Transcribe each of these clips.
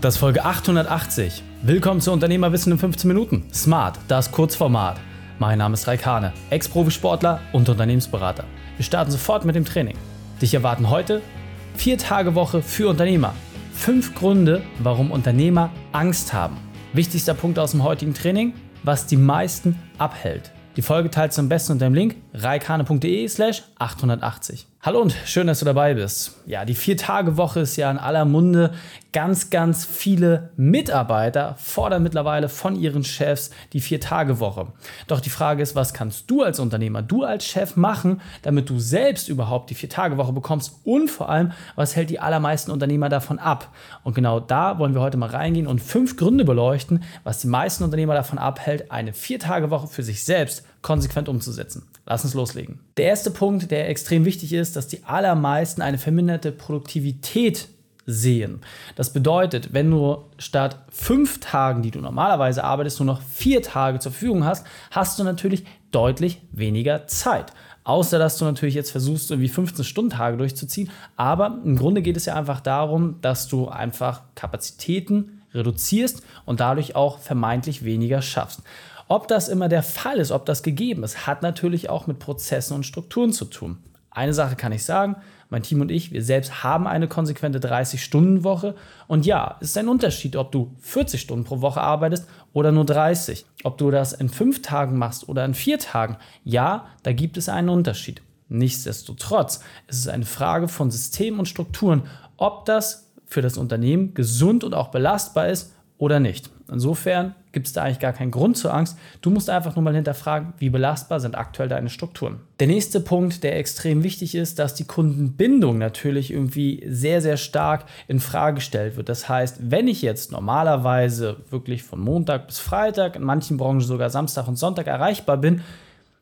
Das ist Folge 880. Willkommen zu Unternehmerwissen in 15 Minuten. Smart, das Kurzformat. Mein Name ist Raikane, Ex-Profisportler und Unternehmensberater. Wir starten sofort mit dem Training. Dich erwarten heute vier Tage Woche für Unternehmer. Fünf Gründe, warum Unternehmer Angst haben. Wichtigster Punkt aus dem heutigen Training, was die meisten abhält. Die Folge teilst du am besten unter dem Link reikane.de slash 880. Hallo und schön, dass du dabei bist. Ja, die Vier-Tage-Woche ist ja in aller Munde. Ganz, ganz viele Mitarbeiter fordern mittlerweile von ihren Chefs die Vier-Tage-Woche. Doch die Frage ist, was kannst du als Unternehmer, du als Chef machen, damit du selbst überhaupt die Vier-Tage-Woche bekommst und vor allem, was hält die allermeisten Unternehmer davon ab? Und genau da wollen wir heute mal reingehen und fünf Gründe beleuchten, was die meisten Unternehmer davon abhält, eine Vier-Tage-Woche für sich selbst konsequent umzusetzen. Lass uns loslegen. Der erste Punkt, der extrem wichtig ist, dass die allermeisten eine verminderte Produktivität sehen. Das bedeutet, wenn du statt fünf Tagen, die du normalerweise arbeitest, nur noch vier Tage zur Verfügung hast, hast du natürlich deutlich weniger Zeit. Außer dass du natürlich jetzt versuchst, irgendwie 15-Stunden-Tage durchzuziehen. Aber im Grunde geht es ja einfach darum, dass du einfach Kapazitäten reduzierst und dadurch auch vermeintlich weniger schaffst. Ob das immer der Fall ist, ob das gegeben ist, hat natürlich auch mit Prozessen und Strukturen zu tun. Eine Sache kann ich sagen, mein Team und ich, wir selbst haben eine konsequente 30-Stunden-Woche. Und ja, es ist ein Unterschied, ob du 40 Stunden pro Woche arbeitest oder nur 30. Ob du das in fünf Tagen machst oder in vier Tagen, ja, da gibt es einen Unterschied. Nichtsdestotrotz ist es eine Frage von System und Strukturen, ob das für das Unternehmen gesund und auch belastbar ist oder nicht. Insofern gibt es da eigentlich gar keinen Grund zur Angst. Du musst einfach nur mal hinterfragen, wie belastbar sind aktuell deine Strukturen. Der nächste Punkt, der extrem wichtig ist, dass die Kundenbindung natürlich irgendwie sehr, sehr stark in Frage gestellt wird. Das heißt, wenn ich jetzt normalerweise wirklich von Montag bis Freitag, in manchen Branchen sogar Samstag und Sonntag erreichbar bin,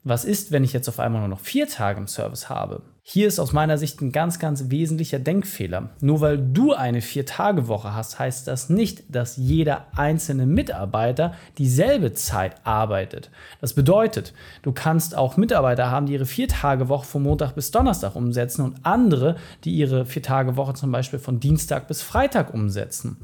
was ist, wenn ich jetzt auf einmal nur noch vier Tage im Service habe? Hier ist aus meiner Sicht ein ganz, ganz wesentlicher Denkfehler. Nur weil du eine Vier-Tage-Woche hast, heißt das nicht, dass jeder einzelne Mitarbeiter dieselbe Zeit arbeitet. Das bedeutet, du kannst auch Mitarbeiter haben, die ihre Vier-Tage-Woche von Montag bis Donnerstag umsetzen und andere, die ihre Vier-Tage-Woche zum Beispiel von Dienstag bis Freitag umsetzen.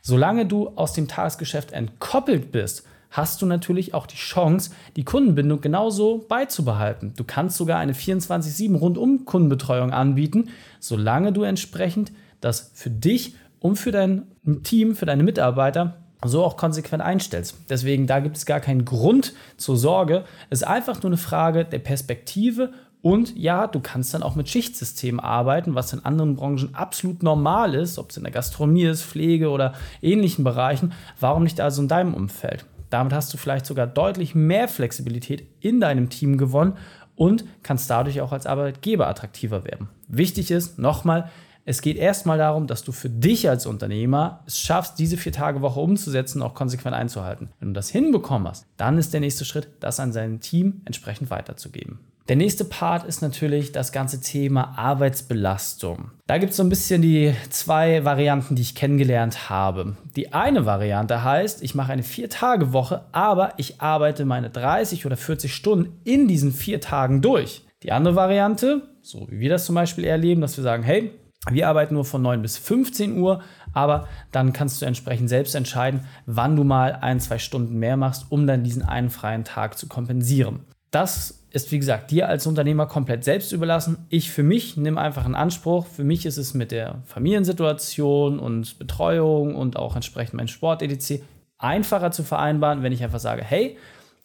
Solange du aus dem Tagesgeschäft entkoppelt bist, hast du natürlich auch die Chance, die Kundenbindung genauso beizubehalten. Du kannst sogar eine 24-7 rundum Kundenbetreuung anbieten, solange du entsprechend das für dich und für dein Team, für deine Mitarbeiter so auch konsequent einstellst. Deswegen, da gibt es gar keinen Grund zur Sorge. Es ist einfach nur eine Frage der Perspektive und ja, du kannst dann auch mit Schichtsystemen arbeiten, was in anderen Branchen absolut normal ist, ob es in der Gastronomie ist, Pflege oder ähnlichen Bereichen. Warum nicht also in deinem Umfeld? Damit hast du vielleicht sogar deutlich mehr Flexibilität in deinem Team gewonnen und kannst dadurch auch als Arbeitgeber attraktiver werden. Wichtig ist, nochmal, es geht erstmal darum, dass du für dich als Unternehmer es schaffst, diese vier Tage Woche umzusetzen und auch konsequent einzuhalten. Wenn du das hinbekommen hast, dann ist der nächste Schritt, das an sein Team entsprechend weiterzugeben. Der nächste Part ist natürlich das ganze Thema Arbeitsbelastung. Da gibt es so ein bisschen die zwei Varianten, die ich kennengelernt habe. Die eine Variante heißt, ich mache eine Vier-Tage-Woche, aber ich arbeite meine 30 oder 40 Stunden in diesen vier Tagen durch. Die andere Variante, so wie wir das zum Beispiel erleben, dass wir sagen, hey, wir arbeiten nur von 9 bis 15 Uhr, aber dann kannst du entsprechend selbst entscheiden, wann du mal ein, zwei Stunden mehr machst, um dann diesen einen freien Tag zu kompensieren. Das ist, wie gesagt, dir als Unternehmer komplett selbst überlassen. Ich für mich nehme einfach einen Anspruch. Für mich ist es mit der Familiensituation und Betreuung und auch entsprechend mein Sport etc. einfacher zu vereinbaren, wenn ich einfach sage, hey,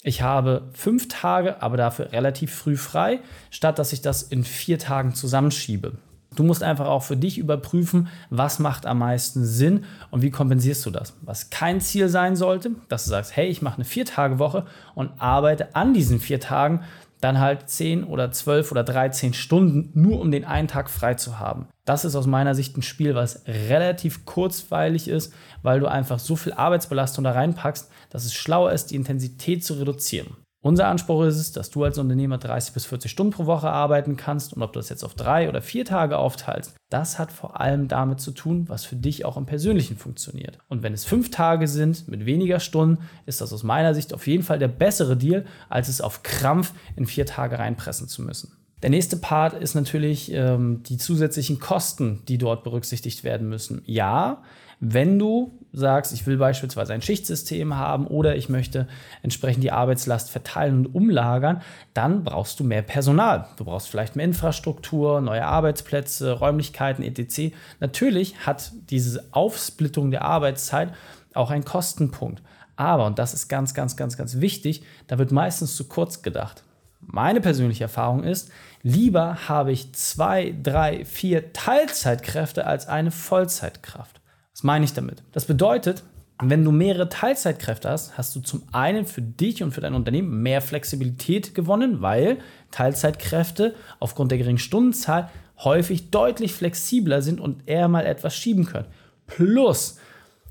ich habe fünf Tage, aber dafür relativ früh frei, statt dass ich das in vier Tagen zusammenschiebe. Du musst einfach auch für dich überprüfen, was macht am meisten Sinn und wie kompensierst du das. Was kein Ziel sein sollte, dass du sagst, hey, ich mache eine Vier-Tage-Woche und arbeite an diesen vier Tagen dann halt 10 oder 12 oder 13 Stunden, nur um den einen Tag frei zu haben. Das ist aus meiner Sicht ein Spiel, was relativ kurzweilig ist, weil du einfach so viel Arbeitsbelastung da reinpackst, dass es schlauer ist, die Intensität zu reduzieren. Unser Anspruch ist es, dass du als Unternehmer 30 bis 40 Stunden pro Woche arbeiten kannst und ob du das jetzt auf drei oder vier Tage aufteilst, das hat vor allem damit zu tun, was für dich auch im Persönlichen funktioniert. Und wenn es fünf Tage sind mit weniger Stunden, ist das aus meiner Sicht auf jeden Fall der bessere Deal, als es auf Krampf in vier Tage reinpressen zu müssen. Der nächste Part ist natürlich ähm, die zusätzlichen Kosten, die dort berücksichtigt werden müssen. Ja, Wenn du sagst, ich will beispielsweise ein Schichtsystem haben oder ich möchte entsprechend die Arbeitslast verteilen und umlagern, dann brauchst du mehr Personal. Du brauchst vielleicht mehr Infrastruktur, neue Arbeitsplätze, Räumlichkeiten, etc. Natürlich hat diese Aufsplittung der Arbeitszeit auch einen Kostenpunkt. Aber, und das ist ganz, ganz, ganz, ganz wichtig, da wird meistens zu kurz gedacht. Meine persönliche Erfahrung ist, lieber habe ich zwei, drei, vier Teilzeitkräfte als eine Vollzeitkraft. Was meine ich damit? Das bedeutet, wenn du mehrere Teilzeitkräfte hast, hast du zum einen für dich und für dein Unternehmen mehr Flexibilität gewonnen, weil Teilzeitkräfte aufgrund der geringen Stundenzahl häufig deutlich flexibler sind und eher mal etwas schieben können. Plus,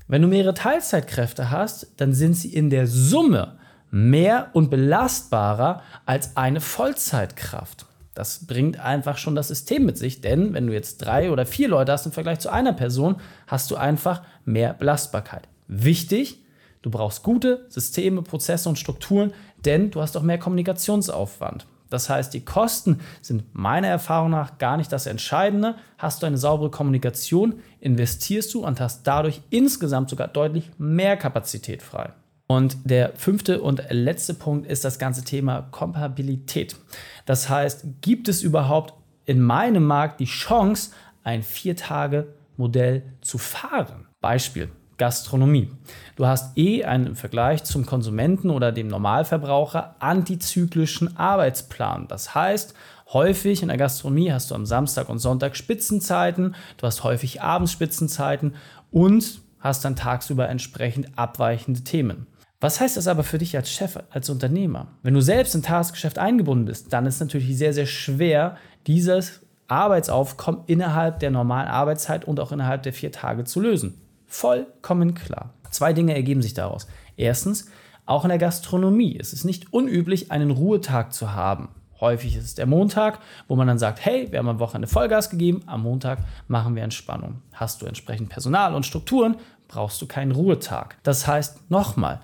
wenn du mehrere Teilzeitkräfte hast, dann sind sie in der Summe mehr und belastbarer als eine Vollzeitkraft. Das bringt einfach schon das System mit sich, denn wenn du jetzt drei oder vier Leute hast im Vergleich zu einer Person, hast du einfach mehr Belastbarkeit. Wichtig, du brauchst gute Systeme, Prozesse und Strukturen, denn du hast auch mehr Kommunikationsaufwand. Das heißt, die Kosten sind meiner Erfahrung nach gar nicht das Entscheidende. Hast du eine saubere Kommunikation, investierst du und hast dadurch insgesamt sogar deutlich mehr Kapazität frei. Und der fünfte und letzte Punkt ist das ganze Thema Kompatibilität. Das heißt, gibt es überhaupt in meinem Markt die Chance, ein Vier-Tage-Modell zu fahren? Beispiel. Gastronomie. Du hast eh einen im Vergleich zum Konsumenten oder dem Normalverbraucher antizyklischen Arbeitsplan. Das heißt, häufig in der Gastronomie hast du am Samstag und Sonntag Spitzenzeiten, du hast häufig abends Spitzenzeiten und hast dann tagsüber entsprechend abweichende Themen. Was heißt das aber für dich als Chef, als Unternehmer? Wenn du selbst im Tagesgeschäft eingebunden bist, dann ist es natürlich sehr, sehr schwer, dieses Arbeitsaufkommen innerhalb der normalen Arbeitszeit und auch innerhalb der vier Tage zu lösen. Vollkommen klar. Zwei Dinge ergeben sich daraus. Erstens, auch in der Gastronomie ist es nicht unüblich, einen Ruhetag zu haben. Häufig ist es der Montag, wo man dann sagt, hey, wir haben am Wochenende Vollgas gegeben, am Montag machen wir Entspannung. Hast du entsprechend Personal und Strukturen, brauchst du keinen Ruhetag. Das heißt, nochmal,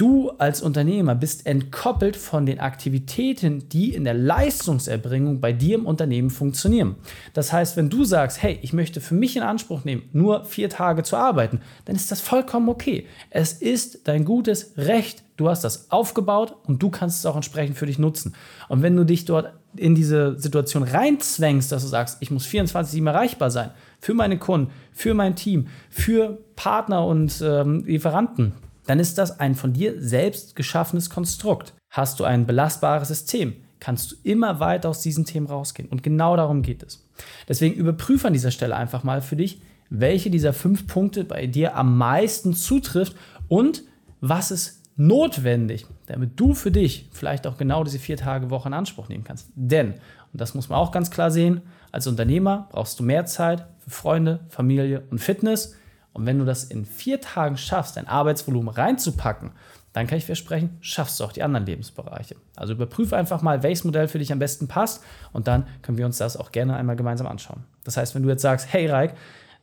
Du als Unternehmer bist entkoppelt von den Aktivitäten, die in der Leistungserbringung bei dir im Unternehmen funktionieren. Das heißt, wenn du sagst, hey, ich möchte für mich in Anspruch nehmen, nur vier Tage zu arbeiten, dann ist das vollkommen okay. Es ist dein gutes Recht. Du hast das aufgebaut und du kannst es auch entsprechend für dich nutzen. Und wenn du dich dort in diese Situation reinzwängst, dass du sagst, ich muss 24-7 erreichbar sein, für meine Kunden, für mein Team, für Partner und ähm, Lieferanten, dann ist das ein von dir selbst geschaffenes Konstrukt. Hast du ein belastbares System, kannst du immer weiter aus diesen Themen rausgehen. Und genau darum geht es. Deswegen überprüfe an dieser Stelle einfach mal für dich, welche dieser fünf Punkte bei dir am meisten zutrifft und was ist notwendig, damit du für dich vielleicht auch genau diese vier Tage Woche in Anspruch nehmen kannst. Denn, und das muss man auch ganz klar sehen, als Unternehmer brauchst du mehr Zeit für Freunde, Familie und Fitness. Und wenn du das in vier Tagen schaffst, dein Arbeitsvolumen reinzupacken, dann kann ich versprechen, schaffst du auch die anderen Lebensbereiche. Also überprüfe einfach mal, welches Modell für dich am besten passt und dann können wir uns das auch gerne einmal gemeinsam anschauen. Das heißt, wenn du jetzt sagst, hey Reik,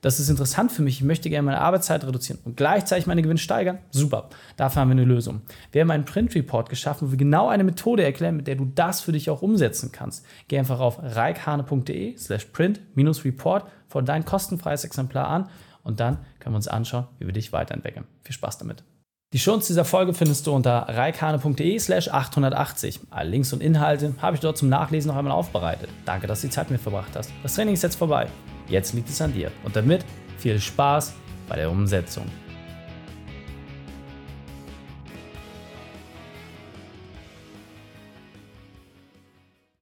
das ist interessant für mich, ich möchte gerne meine Arbeitszeit reduzieren und gleichzeitig meine Gewinne steigern, super, dafür haben wir eine Lösung. Wir haben einen Print-Report geschaffen, wo wir genau eine Methode erklären, mit der du das für dich auch umsetzen kannst. Geh einfach auf reikhane.de slash print-report, vor dein kostenfreies Exemplar an und dann können wir uns anschauen, wie wir dich weiterentwickeln. Viel Spaß damit. Die Shownotes dieser Folge findest du unter reikane.de slash 880. Alle Links und Inhalte habe ich dort zum Nachlesen noch einmal aufbereitet. Danke, dass du die Zeit mit verbracht hast. Das Training ist jetzt vorbei. Jetzt liegt es an dir. Und damit viel Spaß bei der Umsetzung.